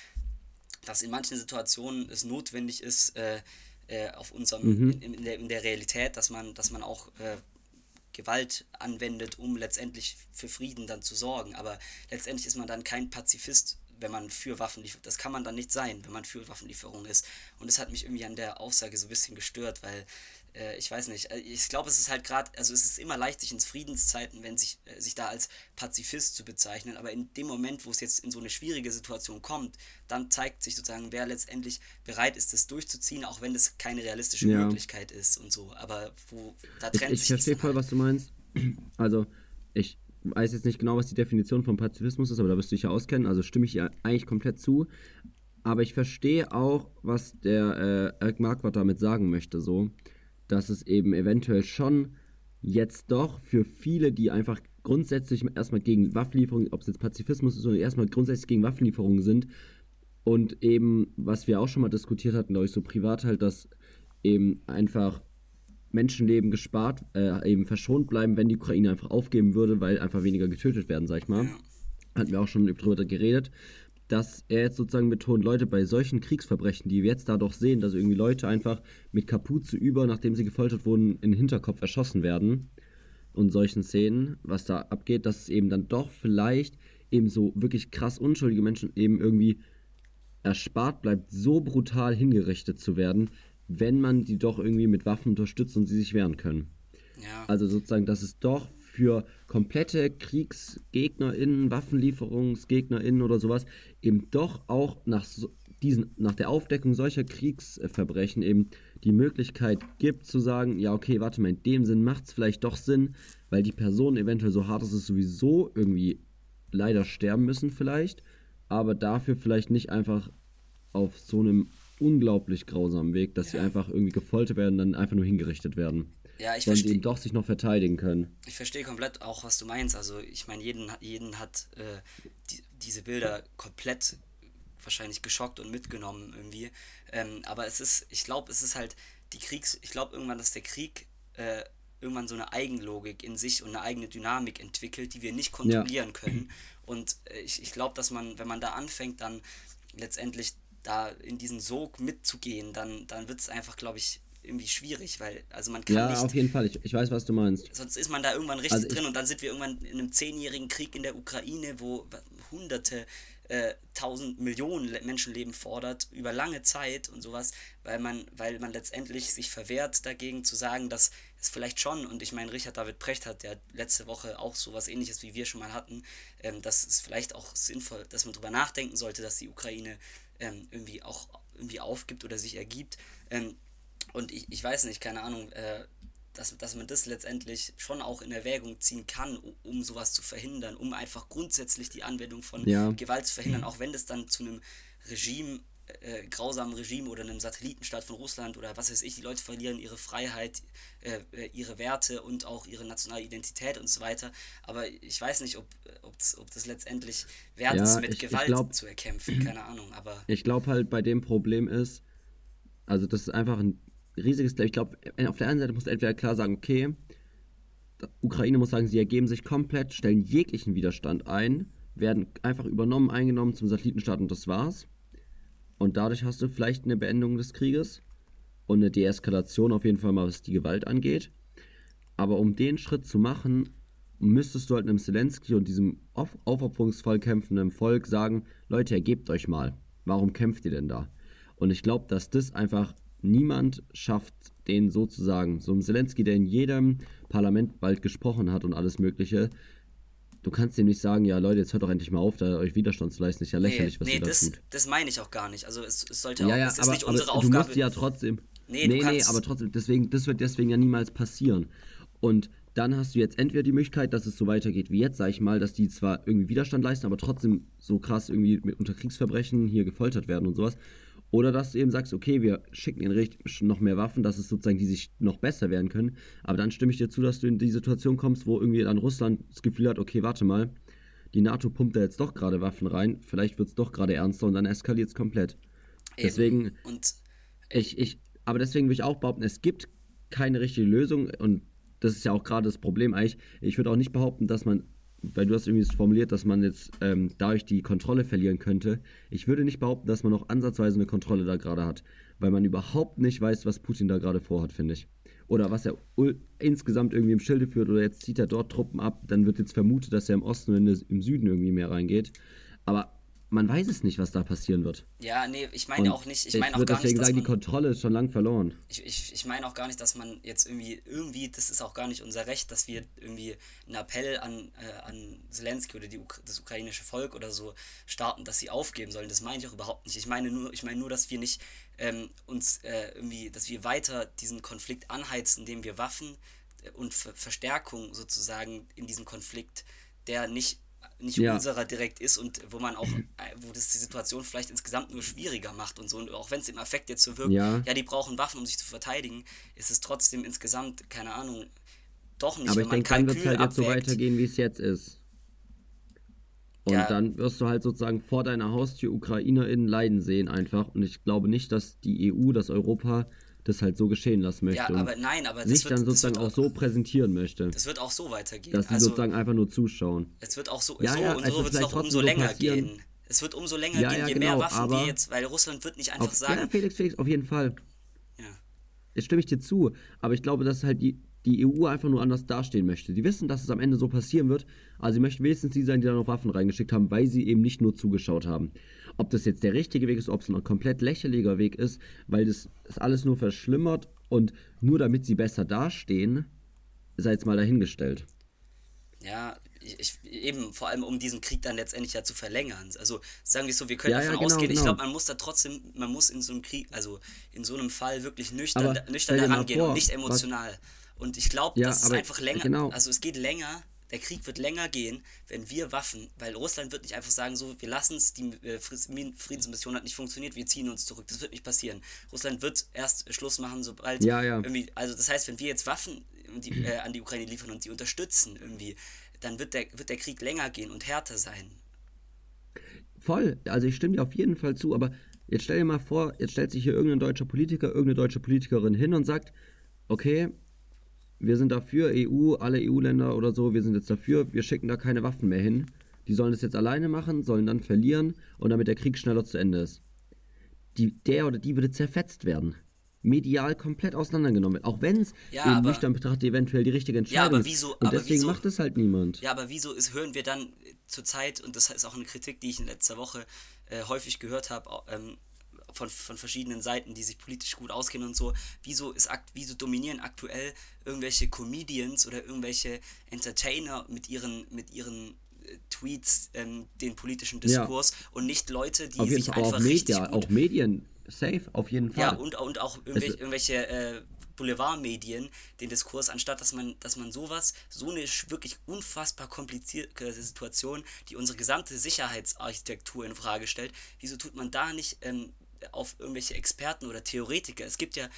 dass in manchen Situationen es notwendig ist, äh, äh, auf unserem, mhm. in, in, der, in der Realität, dass man, dass man auch äh, Gewalt anwendet, um letztendlich für Frieden dann zu sorgen. Aber letztendlich ist man dann kein Pazifist, wenn man für Waffenlieferung, das kann man dann nicht sein, wenn man für Waffenlieferung ist. Und das hat mich irgendwie an der Aussage so ein bisschen gestört, weil äh, ich weiß nicht, äh, ich glaube, es ist halt gerade, also es ist immer leicht, sich in Friedenszeiten, wenn sich, äh, sich da als Pazifist zu bezeichnen, aber in dem Moment, wo es jetzt in so eine schwierige Situation kommt, dann zeigt sich sozusagen, wer letztendlich bereit ist, das durchzuziehen, auch wenn das keine realistische ja. Möglichkeit ist und so. Aber wo da trennt ich, ich sich. Ich verstehe voll, was du meinst. Also, ich weiß jetzt nicht genau, was die Definition von Pazifismus ist, aber da wirst du dich ja auskennen, also stimme ich ja eigentlich komplett zu. Aber ich verstehe auch, was der äh, Eric Marquardt damit sagen möchte, so. Dass es eben eventuell schon jetzt doch für viele, die einfach grundsätzlich erstmal gegen Waffenlieferungen, ob es jetzt Pazifismus ist oder erstmal grundsätzlich gegen Waffenlieferungen sind. Und eben, was wir auch schon mal diskutiert hatten, glaube ich, so privat halt, dass eben einfach Menschenleben gespart, äh, eben verschont bleiben, wenn die Ukraine einfach aufgeben würde, weil einfach weniger getötet werden, sag ich mal. Hatten wir auch schon drüber geredet dass er jetzt sozusagen betont, Leute, bei solchen Kriegsverbrechen, die wir jetzt da doch sehen, dass irgendwie Leute einfach mit Kapuze über, nachdem sie gefoltert wurden, in den Hinterkopf erschossen werden und solchen Szenen, was da abgeht, dass es eben dann doch vielleicht eben so wirklich krass unschuldige Menschen eben irgendwie erspart bleibt, so brutal hingerichtet zu werden, wenn man die doch irgendwie mit Waffen unterstützt und sie sich wehren können. Ja. Also sozusagen, dass es doch für komplette KriegsgegnerInnen, WaffenlieferungsgegnerInnen oder sowas eben doch auch nach so diesen, nach der Aufdeckung solcher Kriegsverbrechen eben die Möglichkeit gibt zu sagen, ja, okay, warte mal, in dem Sinn macht es vielleicht doch Sinn, weil die Person eventuell so hart ist, es sowieso irgendwie leider sterben müssen vielleicht, aber dafür vielleicht nicht einfach auf so einem unglaublich grausamen Weg, dass sie einfach irgendwie gefoltert werden, dann einfach nur hingerichtet werden. Ja, ich verstehe. eben doch sich noch verteidigen können. Ich verstehe komplett auch, was du meinst. Also ich meine, jeden, jeden hat äh, die, diese Bilder komplett wahrscheinlich geschockt und mitgenommen irgendwie. Ähm, aber es ist, ich glaube, es ist halt die Kriegs, ich glaube irgendwann, dass der Krieg äh, irgendwann so eine Eigenlogik in sich und eine eigene Dynamik entwickelt, die wir nicht kontrollieren ja. können. Und äh, ich, ich glaube, dass man, wenn man da anfängt, dann letztendlich da in diesen Sog mitzugehen, dann, dann wird es einfach, glaube ich, irgendwie schwierig, weil also man kann ja, nicht. Ja, auf jeden Fall. Ich, ich weiß, was du meinst. Sonst ist man da irgendwann richtig also drin und dann sind wir irgendwann in einem zehnjährigen Krieg in der Ukraine, wo Hunderte, äh, tausend Millionen Menschenleben fordert über lange Zeit und sowas, weil man, weil man letztendlich sich verwehrt dagegen zu sagen, dass es vielleicht schon und ich meine Richard David Precht hat ja letzte Woche auch sowas Ähnliches wie wir schon mal hatten, ähm, dass es vielleicht auch sinnvoll, dass man darüber nachdenken sollte, dass die Ukraine ähm, irgendwie auch irgendwie aufgibt oder sich ergibt. Ähm, und ich, ich weiß nicht, keine Ahnung, äh, dass, dass man das letztendlich schon auch in Erwägung ziehen kann, um, um sowas zu verhindern, um einfach grundsätzlich die Anwendung von ja. Gewalt zu verhindern, auch wenn das dann zu einem Regime, äh, grausamen Regime oder einem Satellitenstaat von Russland oder was weiß ich, die Leute verlieren ihre Freiheit, äh, äh ihre Werte und auch ihre nationale Identität und so weiter. Aber ich weiß nicht, ob, ob, das, ob das letztendlich wert ja, ist, mit ich, Gewalt ich glaub, zu erkämpfen, keine Ahnung. Aber ich glaube halt, bei dem Problem ist, also das ist einfach ein riesiges, ich glaube, auf der einen Seite muss entweder klar sagen, okay, Ukraine muss sagen, sie ergeben sich komplett, stellen jeglichen Widerstand ein, werden einfach übernommen, eingenommen zum Satellitenstaat und das war's. Und dadurch hast du vielleicht eine Beendigung des Krieges und eine Deeskalation auf jeden Fall mal, was die Gewalt angeht. Aber um den Schritt zu machen, müsstest du halt einem Zelensky und diesem auf aufopferungsvoll kämpfenden Volk sagen, Leute, ergebt euch mal. Warum kämpft ihr denn da? Und ich glaube, dass das einfach niemand schafft, den sozusagen, so ein Zelensky, der in jedem Parlament bald gesprochen hat und alles Mögliche, du kannst ihm nicht sagen, ja Leute, jetzt hört doch endlich mal auf, da euch Widerstand zu leisten, ist ja lächerlich, nee, was nee, ihr da das, tut. das meine ich auch gar nicht. Also es, es sollte auch, ja, ja, es ist aber, nicht unsere aber Aufgabe. Du musst ja trotzdem. Nee, nee, nee, aber trotzdem, deswegen, das wird deswegen ja niemals passieren. Und dann hast du jetzt entweder die Möglichkeit, dass es so weitergeht wie jetzt, sag ich mal, dass die zwar irgendwie Widerstand leisten, aber trotzdem so krass irgendwie mit unter Kriegsverbrechen hier gefoltert werden und sowas. Oder dass du eben sagst, okay, wir schicken ihnen noch mehr Waffen, dass es sozusagen die sich noch besser werden können. Aber dann stimme ich dir zu, dass du in die Situation kommst, wo irgendwie dann Russland das Gefühl hat, okay, warte mal, die NATO pumpt da jetzt doch gerade Waffen rein, vielleicht wird es doch gerade ernster und dann eskaliert es komplett. Eben. Deswegen, und ich, ich, aber deswegen will ich auch behaupten, es gibt keine richtige Lösung und das ist ja auch gerade das Problem eigentlich. Ich würde auch nicht behaupten, dass man, weil du hast irgendwie formuliert, dass man jetzt ähm, dadurch die Kontrolle verlieren könnte. Ich würde nicht behaupten, dass man noch ansatzweise eine Kontrolle da gerade hat, weil man überhaupt nicht weiß, was Putin da gerade vorhat, finde ich. Oder was er insgesamt irgendwie im Schilde führt oder jetzt zieht er dort Truppen ab, dann wird jetzt vermutet, dass er im Osten und im Süden irgendwie mehr reingeht. Aber man weiß es nicht, was da passieren wird. Ja, nee, ich meine auch nicht, ich meine auch gar deswegen nicht, sagen, man, die Kontrolle ist schon lang verloren. Ich, ich, ich meine auch gar nicht, dass man jetzt irgendwie, irgendwie, das ist auch gar nicht unser Recht, dass wir irgendwie einen Appell an, äh, an Zelensky oder die, das ukrainische Volk oder so starten, dass sie aufgeben sollen. Das meine ich auch überhaupt nicht. Ich meine nur, ich meine nur, dass wir nicht ähm, uns äh, irgendwie, dass wir weiter diesen Konflikt anheizen, indem wir Waffen äh, und Ver Verstärkung sozusagen in diesem Konflikt, der nicht nicht ja. unserer direkt ist und wo man auch, äh, wo das die Situation vielleicht insgesamt nur schwieriger macht und so. Und auch wenn es im Affekt jetzt so wirkt, ja. ja, die brauchen Waffen, um sich zu verteidigen, ist es trotzdem insgesamt, keine Ahnung, doch nicht. Aber ich denke, dann wird es halt jetzt so weitergehen, wie es jetzt ist. Und ja. dann wirst du halt sozusagen vor deiner Haustür UkrainerInnen leiden sehen einfach. Und ich glaube nicht, dass die EU, dass Europa das halt so geschehen lassen möchte. Ja, aber nein, aber das sich wird, dann sozusagen auch, auch, so präsentieren möchte. Das wird auch so weitergehen. Dass sie also, sozusagen einfach nur zuschauen. Es wird auch so, ja, so ja, und so wird es noch umso länger passieren. gehen. Es wird umso länger ja, gehen, je genau, mehr Waffen wir jetzt, weil Russland wird nicht einfach auf, sagen. Ja, Felix, Felix, auf jeden Fall. Ja. Jetzt stimme ich dir zu, aber ich glaube, dass halt die, die EU einfach nur anders dastehen möchte. Die wissen, dass es am Ende so passieren wird, also sie möchten wenigstens die sein, die da noch Waffen reingeschickt haben, weil sie eben nicht nur zugeschaut haben. Ob das jetzt der richtige Weg ist, ob es ein komplett lächerlicher Weg ist, weil das, das alles nur verschlimmert und nur damit sie besser dastehen, sei jetzt mal dahingestellt. Ja, ich, eben vor allem um diesen Krieg dann letztendlich ja zu verlängern. Also sagen wir so, wir können ja, davon ja, genau, ausgehen, genau. ich glaube, man muss da trotzdem, man muss in so einem Krieg, also in so einem Fall wirklich nüchtern, nüchtern herangehen und nicht emotional. Was? Und ich glaube, ja, das ist einfach länger, genau. also es geht länger, der Krieg wird länger gehen, wenn wir Waffen, weil Russland wird nicht einfach sagen, so, wir lassen es, die äh, Friedensmission hat nicht funktioniert, wir ziehen uns zurück. Das wird nicht passieren. Russland wird erst Schluss machen, sobald ja, ja. irgendwie, also das heißt, wenn wir jetzt Waffen die, äh, an die Ukraine liefern und die unterstützen irgendwie, dann wird der, wird der Krieg länger gehen und härter sein. Voll, also ich stimme dir auf jeden Fall zu, aber jetzt stell dir mal vor, jetzt stellt sich hier irgendein deutscher Politiker, irgendeine deutsche Politikerin hin und sagt, okay, wir sind dafür, EU, alle EU-Länder oder so, wir sind jetzt dafür, wir schicken da keine Waffen mehr hin. Die sollen das jetzt alleine machen, sollen dann verlieren und damit der Krieg schneller zu Ende ist. Die, der oder die würde zerfetzt werden. Medial komplett auseinandergenommen. Auch wenn es ja, eben nüchtern betrachtet eventuell die richtige Entscheidung ja, aber wieso, ist. Und deswegen wieso, macht es halt niemand. Ja, aber wieso ist, hören wir dann zurzeit, und das ist auch eine Kritik, die ich in letzter Woche äh, häufig gehört habe, ähm, von, von verschiedenen Seiten, die sich politisch gut auskennen und so, wieso, ist, wieso dominieren aktuell irgendwelche Comedians oder irgendwelche Entertainer mit ihren, mit ihren äh, Tweets ähm, den politischen Diskurs ja. und nicht Leute, die sich Fall, einfach auch Media, auch Medien safe auf jeden Fall. Ja und, und auch irgendwelche, irgendwelche äh, Boulevardmedien den Diskurs, anstatt dass man, dass man sowas, so eine wirklich unfassbar komplizierte Situation, die unsere gesamte Sicherheitsarchitektur in Frage stellt, wieso tut man da nicht ähm, auf irgendwelche Experten oder Theoretiker. Es gibt ja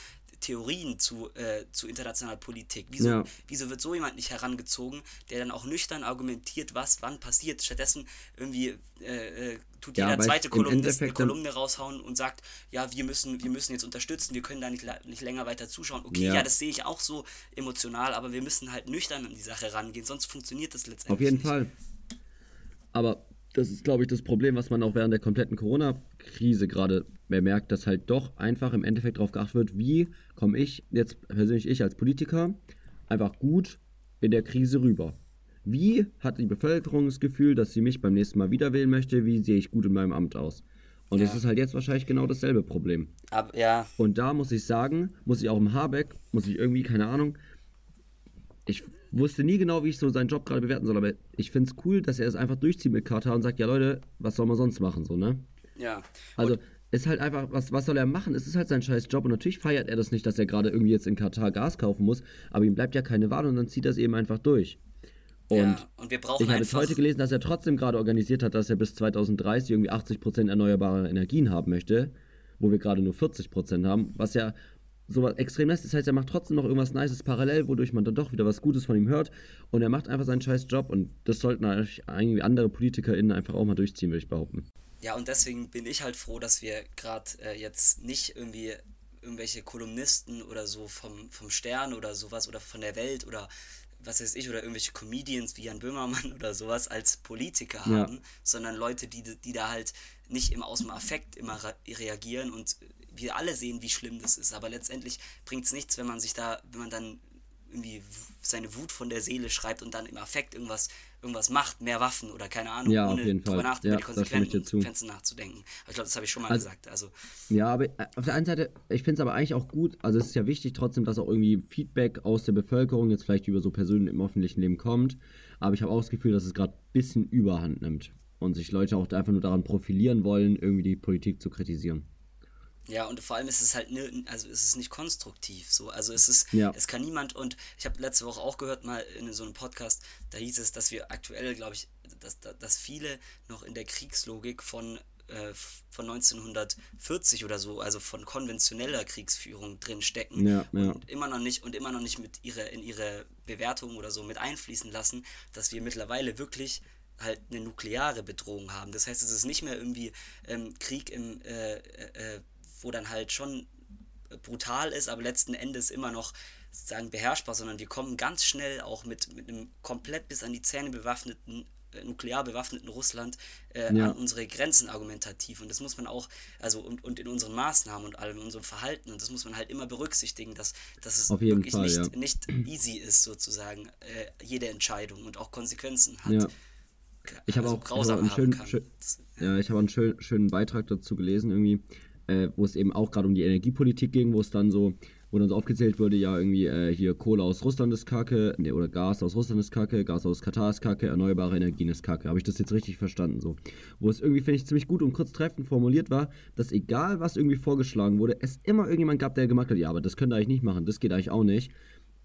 Theorien zu, äh, zu internationaler Politik. Wieso, ja. wieso wird so jemand nicht herangezogen, der dann auch nüchtern argumentiert, was wann passiert? Stattdessen irgendwie äh, äh tut ja, jeder zweite Kolumnist eine Kolumne raushauen und sagt, ja, wir müssen, wir müssen jetzt unterstützen, wir können da nicht, nicht länger weiter zuschauen. Okay, ja. ja, das sehe ich auch so emotional, aber wir müssen halt nüchtern an die Sache rangehen, sonst funktioniert das letztendlich Auf jeden nicht. Fall. Aber das ist, glaube ich, das Problem, was man auch während der kompletten Corona-Krise gerade bemerkt, dass halt doch einfach im Endeffekt darauf geachtet wird, wie komme ich jetzt persönlich ich als Politiker einfach gut in der Krise rüber. Wie hat die Bevölkerung das Gefühl, dass sie mich beim nächsten Mal wieder wählen möchte? Wie sehe ich gut in meinem Amt aus? Und ja. das ist halt jetzt wahrscheinlich genau dasselbe Problem. Ab, ja. Und da muss ich sagen, muss ich auch im Habeck, muss ich irgendwie, keine Ahnung, ich wusste nie genau, wie ich so seinen Job gerade bewerten soll, aber ich finde es cool, dass er es einfach durchzieht mit Katar und sagt, ja Leute, was soll man sonst machen, so, ne? Ja. Also, ist halt einfach, was, was soll er machen? Es ist halt sein scheiß Job und natürlich feiert er das nicht, dass er gerade irgendwie jetzt in Katar Gas kaufen muss, aber ihm bleibt ja keine Wahl und dann zieht er es eben einfach durch. Und, ja, und wir brauchen ich habe jetzt heute gelesen, dass er trotzdem gerade organisiert hat, dass er bis 2030 irgendwie 80% erneuerbare Energien haben möchte, wo wir gerade nur 40% haben, was ja sowas extrem nice. Das heißt, er macht trotzdem noch irgendwas Nices parallel, wodurch man dann doch wieder was Gutes von ihm hört. Und er macht einfach seinen scheiß Job. Und das sollten eigentlich andere PolitikerInnen einfach auch mal durchziehen, würde ich behaupten. Ja, und deswegen bin ich halt froh, dass wir gerade äh, jetzt nicht irgendwie irgendwelche Kolumnisten oder so vom, vom Stern oder sowas oder von der Welt oder was weiß ich, oder irgendwelche Comedians wie Jan Böhmermann oder sowas als Politiker ja. haben, sondern Leute, die, die da halt nicht immer aus dem Affekt immer reagieren und wir alle sehen, wie schlimm das ist. Aber letztendlich bringt es nichts, wenn man sich da, wenn man dann irgendwie seine Wut von der Seele schreibt und dann im Affekt irgendwas, irgendwas macht, mehr Waffen oder keine Ahnung, ja, ohne drüber nach, ja, die Konsequenzen nachzudenken. Aber ich glaube, das habe ich schon mal also, gesagt. Also, ja, aber äh, auf der einen Seite, ich finde es aber eigentlich auch gut, also es ist ja wichtig trotzdem, dass auch irgendwie Feedback aus der Bevölkerung jetzt vielleicht über so Personen im öffentlichen Leben kommt. Aber ich habe auch das Gefühl, dass es gerade ein bisschen Überhand nimmt und sich Leute auch einfach nur daran profilieren wollen, irgendwie die Politik zu kritisieren. Ja, und vor allem ist es halt, ne, also ist es nicht konstruktiv so. Also es ist, ja. es kann niemand, und ich habe letzte Woche auch gehört, mal in so einem Podcast, da hieß es, dass wir aktuell, glaube ich, dass, dass viele noch in der Kriegslogik von, äh, von 1940 oder so, also von konventioneller Kriegsführung drin stecken ja, ja. und immer noch nicht und immer noch nicht mit ihre, in ihre Bewertung oder so mit einfließen lassen, dass wir mittlerweile wirklich halt eine nukleare Bedrohung haben. Das heißt, es ist nicht mehr irgendwie ähm, Krieg im äh, äh, wo dann halt schon brutal ist, aber letzten Endes immer noch sozusagen beherrschbar, sondern wir kommen ganz schnell auch mit, mit einem komplett bis an die Zähne bewaffneten, äh, nuklear bewaffneten Russland äh, ja. an unsere Grenzen argumentativ. Und das muss man auch, also und, und in unseren Maßnahmen und allem, in unserem Verhalten, und das muss man halt immer berücksichtigen, dass, dass es wirklich Fall, nicht, ja. nicht easy ist, sozusagen, äh, jede Entscheidung und auch Konsequenzen hat. Ja. Ich habe also auch, ich hab einen schönen, schön, ja, ich habe einen schön, schönen Beitrag dazu gelesen, irgendwie äh, wo es eben auch gerade um die Energiepolitik ging, wo es dann so, wo dann so aufgezählt wurde, ja, irgendwie äh, hier Kohle aus Russland ist Kacke, nee, oder Gas aus Russland ist Kacke, Gas aus Katar ist Kacke, erneuerbare Energien ist Kacke. Habe ich das jetzt richtig verstanden? So. Wo es irgendwie, finde ich, ziemlich gut und kurz treffend formuliert war, dass egal was irgendwie vorgeschlagen wurde, es immer irgendjemand gab, der gemacht hat, ja, aber das könnt ihr eigentlich nicht machen, das geht eigentlich auch nicht.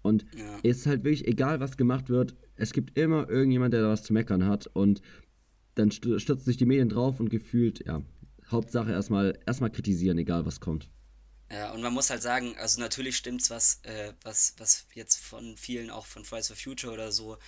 Und ja. es ist halt wirklich, egal was gemacht wird, es gibt immer irgendjemand, der da was zu meckern hat und dann stürzen sich die Medien drauf und gefühlt, ja, Hauptsache erstmal erstmal kritisieren, egal was kommt. Ja, und man muss halt sagen, also natürlich stimmt's, was, äh, was, was jetzt von vielen, auch von Fridays for Future oder so,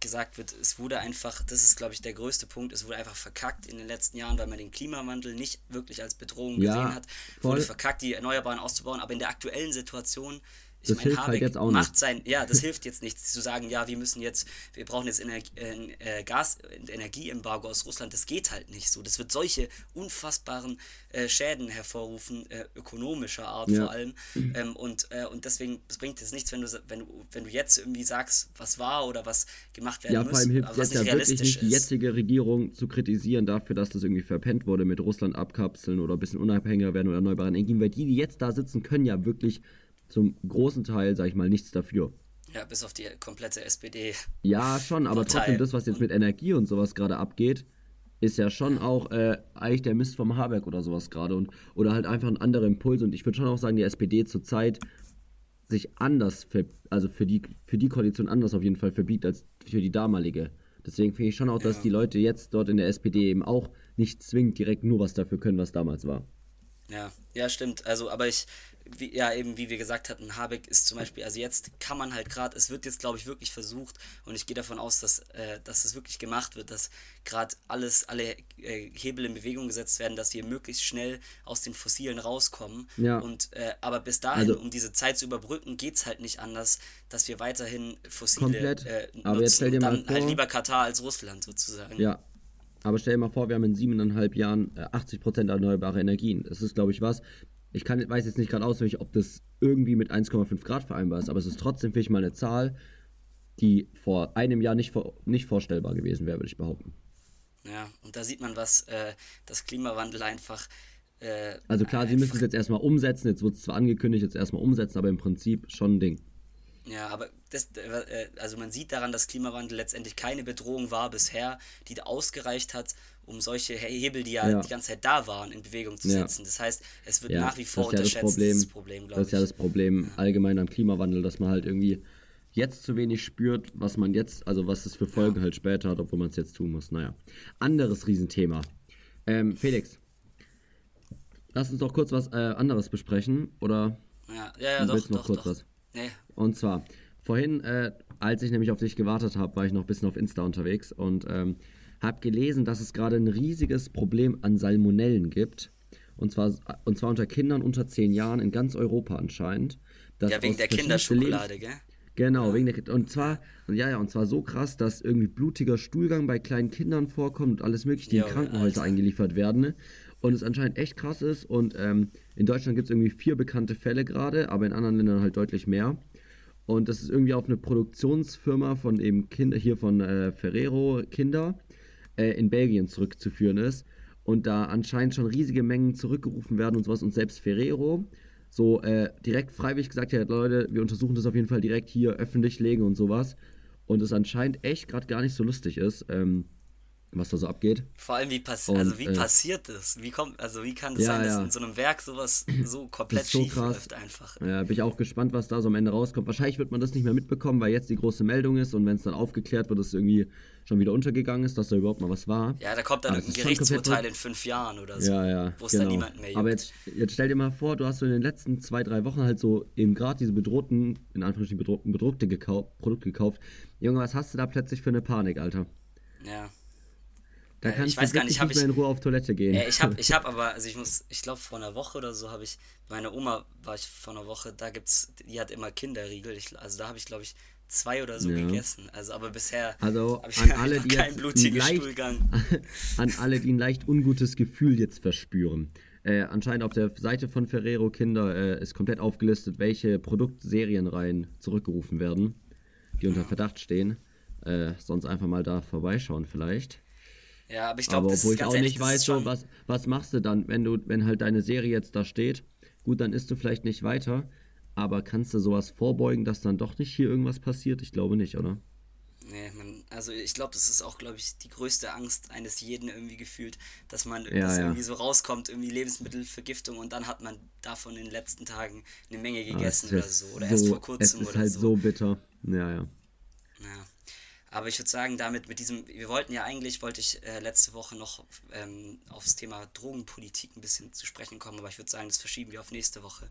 gesagt wird, es wurde einfach, das ist glaube ich der größte Punkt, es wurde einfach verkackt in den letzten Jahren, weil man den Klimawandel nicht wirklich als Bedrohung ja, gesehen hat. Es wurde verkackt, die Erneuerbaren auszubauen, aber in der aktuellen Situation ich das meine, hilft halt Habeck halt jetzt auch macht nicht. sein, ja, das hilft jetzt nichts, zu sagen, ja, wir müssen jetzt, wir brauchen jetzt Energie, äh, Gas, Energieembargo aus Russland, das geht halt nicht so. Das wird solche unfassbaren äh, Schäden hervorrufen, äh, ökonomischer Art ja. vor allem. Ähm, und, äh, und deswegen es bringt es nichts, wenn du, wenn, du, wenn du jetzt irgendwie sagst, was war oder was gemacht werden ja, muss. Ja, vor allem hilft es ja wirklich nicht, die jetzige Regierung zu kritisieren dafür, dass das irgendwie verpennt wurde mit Russland abkapseln oder ein bisschen unabhängiger werden oder erneuerbaren Energien, weil die, die jetzt da sitzen, können ja wirklich zum großen Teil, sag ich mal, nichts dafür. Ja, bis auf die komplette SPD. Ja, schon, aber Partei. trotzdem, das, was jetzt mit Energie und sowas gerade abgeht, ist ja schon auch äh, eigentlich der Mist vom Habeck oder sowas gerade und oder halt einfach ein anderer Impuls und ich würde schon auch sagen, die SPD zurzeit sich anders, für, also für die, für die Koalition anders auf jeden Fall verbietet als für die damalige. Deswegen finde ich schon auch, dass ja. die Leute jetzt dort in der SPD eben auch nicht zwingend direkt nur was dafür können, was damals war. Ja, ja, stimmt. Also, aber ich, wie, ja, eben wie wir gesagt hatten, Habeck ist zum Beispiel, also jetzt kann man halt gerade, es wird jetzt, glaube ich, wirklich versucht und ich gehe davon aus, dass, äh, dass es wirklich gemacht wird, dass gerade alles, alle äh, Hebel in Bewegung gesetzt werden, dass wir möglichst schnell aus den Fossilen rauskommen. Ja. Und, äh, aber bis dahin, also, um diese Zeit zu überbrücken, geht es halt nicht anders, dass wir weiterhin fossile komplett. Äh, aber nutzen jetzt stell dir mal dann halt vor, halt lieber Katar als Russland sozusagen. Ja, aber stell dir mal vor, wir haben in siebeneinhalb Jahren 80% erneuerbare Energien. Das ist, glaube ich, was. Ich kann, weiß jetzt nicht gerade auswendig, ob das irgendwie mit 1,5 Grad vereinbar ist, aber es ist trotzdem für mich mal eine Zahl, die vor einem Jahr nicht, vor, nicht vorstellbar gewesen wäre, würde ich behaupten. Ja, und da sieht man, was äh, das Klimawandel einfach. Äh, also klar, sie müssen es jetzt erstmal umsetzen, jetzt wird es zwar angekündigt, jetzt erstmal umsetzen, aber im Prinzip schon ein Ding. Ja, aber das, äh, also man sieht daran, dass Klimawandel letztendlich keine Bedrohung war bisher, die ausgereicht hat, um solche Hebel, die ja, ja, die ganze Zeit da waren, in Bewegung zu setzen. Ja. Das heißt, es wird nach wie vor das unterschätzt, das Problem, dieses Problem. Das ist ja das Problem allgemein am Klimawandel, dass man halt irgendwie jetzt zu wenig spürt, was man jetzt, also was es für Folgen halt später hat, obwohl man es jetzt tun muss. Naja, anderes Riesenthema. Ähm, Felix, lass uns doch kurz was äh, anderes besprechen, oder? Ja, ja, ja, doch, noch doch, kurz doch. was? Nee. Und zwar, vorhin, äh, als ich nämlich auf dich gewartet habe, war ich noch ein bisschen auf Insta unterwegs und ähm, habe gelesen, dass es gerade ein riesiges Problem an Salmonellen gibt. Und zwar, und zwar unter Kindern unter 10 Jahren in ganz Europa anscheinend. ja, wegen der Kinderschokolade, Lebens gell? Genau, ja. wegen der, und zwar, ja, ja, und zwar so krass, dass irgendwie blutiger Stuhlgang bei kleinen Kindern vorkommt und alles mögliche, die jo, in Krankenhäuser Alter. eingeliefert werden. Ne? Und es anscheinend echt krass ist. Und ähm, in Deutschland gibt es irgendwie vier bekannte Fälle gerade, aber in anderen Ländern halt deutlich mehr. Und das ist irgendwie auf eine Produktionsfirma von eben Kinder, hier von äh, Ferrero Kinder äh, in Belgien zurückzuführen ist. Und da anscheinend schon riesige Mengen zurückgerufen werden und sowas. Und selbst Ferrero so äh, direkt freiwillig gesagt hat, Leute, wir untersuchen das auf jeden Fall direkt hier öffentlich legen und sowas. Und es anscheinend echt gerade gar nicht so lustig ist, ähm, was da so abgeht. Vor allem, wie, passi und, also wie äh, passiert das? Wie kommt, also wie kann es ja, sein, dass ja. in so einem Werk sowas so komplett so schief krass. läuft einfach? Ja, bin ich auch gespannt, was da so am Ende rauskommt. Wahrscheinlich wird man das nicht mehr mitbekommen, weil jetzt die große Meldung ist und wenn es dann aufgeklärt wird, dass es irgendwie schon wieder untergegangen ist, dass da überhaupt mal was war. Ja, da kommt dann ein Gerichtsurteil in fünf Jahren oder so. Ja, ja. Wo es genau. dann niemand mehr juckt. Aber jetzt, jetzt stell dir mal vor, du hast so in den letzten zwei, drei Wochen halt so eben gerade diese bedrohten, in Anführungsstrichen bedruckten, bedruckte gekau Produkte gekauft. Junge, was hast du da plötzlich für eine Panik, Alter? Ja. Da kannst ich du weiß gar nicht, nicht mehr in Ruhe auf Toilette gehen. Äh, ich habe ich hab aber, also ich muss, ich glaube vor einer Woche oder so habe ich, meine Oma war ich vor einer Woche, da gibt's, die hat immer Kinderriegel, ich, also da habe ich glaube ich zwei oder so ja. gegessen. Also aber bisher also habe ich an alle, die keinen blutigen leicht, Stuhlgang. An alle, die ein leicht ungutes Gefühl jetzt verspüren. Äh, anscheinend auf der Seite von Ferrero Kinder äh, ist komplett aufgelistet, welche Produktserienreihen zurückgerufen werden, die unter Verdacht stehen. Äh, sonst einfach mal da vorbeischauen vielleicht. Ja, aber ich glaube, das obwohl ist ich auch ehrlich, nicht weiß, so, was, was machst du dann, wenn du, wenn halt deine Serie jetzt da steht? Gut, dann isst du vielleicht nicht weiter, aber kannst du sowas vorbeugen, dass dann doch nicht hier irgendwas passiert? Ich glaube nicht, oder? Nee, man, also ich glaube, das ist auch, glaube ich, die größte Angst eines jeden irgendwie gefühlt, dass man ja, dass ja. irgendwie so rauskommt, irgendwie Lebensmittelvergiftung und dann hat man davon in den letzten Tagen eine Menge ah, gegessen oder so. Oder so, erst vor kurzem es ist oder halt so. so bitter. Ja, ja. Ja. Aber ich würde sagen, damit mit diesem, wir wollten ja eigentlich, wollte ich äh, letzte Woche noch ähm, aufs Thema Drogenpolitik ein bisschen zu sprechen kommen, aber ich würde sagen, das verschieben wir auf nächste Woche.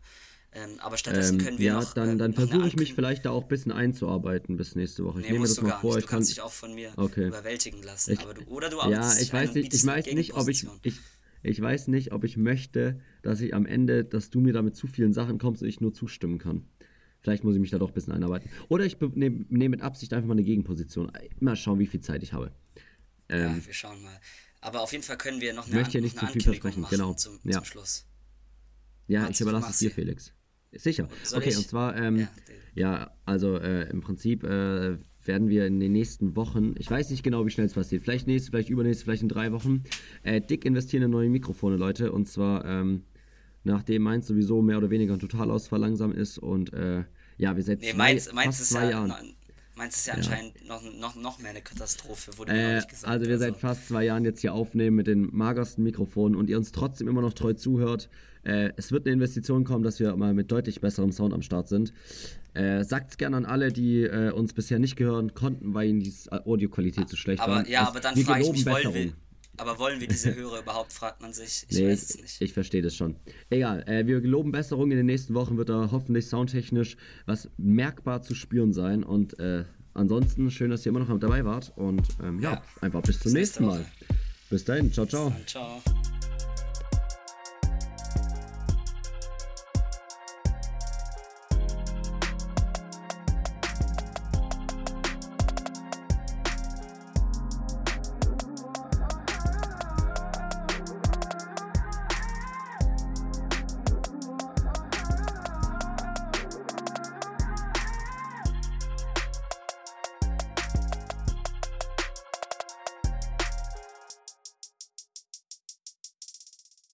Ähm, aber stattdessen ähm, können wir ja, noch. dann, dann äh, versuche ich mich vielleicht da auch ein bisschen einzuarbeiten bis nächste Woche. Ich nee, nehme das mal vor. Nicht. Ich du kannst dich auch von mir okay. überwältigen lassen. Ich, du, oder du Ja, ich weiß nicht, ich weiß nicht, ob ich, ich, ich weiß nicht, ob ich möchte, dass ich am Ende, dass du mir damit zu vielen Sachen kommst und ich nur zustimmen kann. Vielleicht muss ich mich da doch ein bisschen einarbeiten. Oder ich nehme nehm mit Absicht einfach mal eine Gegenposition. Mal schauen, wie viel Zeit ich habe. Ähm, ja, wir schauen mal. Aber auf jeden Fall können wir noch eine, möchte ja nicht zu viel versprechen. Genau. Zum, ja. zum Schluss. Ja, Mats, ich überlasse es dir, Felix. Sicher. Soll okay, ich? und zwar, ähm, ja, ja, also äh, im Prinzip äh, werden wir in den nächsten Wochen, ich weiß nicht genau, wie schnell es passiert, vielleicht nächste, vielleicht übernächste, vielleicht in drei Wochen, äh, dick investieren in neue Mikrofone, Leute. Und zwar, ähm, nachdem meins sowieso mehr oder weniger ein Totalausfall langsam ist und äh, ja, wir seit nee, zwei, meins, meins fast zwei ja, Jahren. Meins ist ja, ja. anscheinend noch, noch, noch mehr eine Katastrophe, wurde mir äh, gesagt. Also wir also. seit fast zwei Jahren jetzt hier aufnehmen mit den magersten Mikrofonen und ihr uns trotzdem immer noch treu zuhört. Äh, es wird eine Investition kommen, dass wir mal mit deutlich besserem Sound am Start sind. Äh, Sagt es gerne an alle, die äh, uns bisher nicht gehören konnten, weil ihnen die Audioqualität zu schlecht aber, war. Ja, aber dann frage ich mich, wollen wir, aber wollen wir diese Hörer überhaupt, fragt man sich. Ich nee, weiß es nicht. Ich, verstehe das schon. Egal, äh, wir geloben Besserung. In den nächsten Wochen wird da hoffentlich soundtechnisch was merkbar zu spüren sein. Und äh, ansonsten schön, dass ihr immer noch dabei wart. Und ähm, ja, ja, einfach bis zum bis nächsten Mal. Bis dahin. Ciao, ciao. Bis dann, ciao.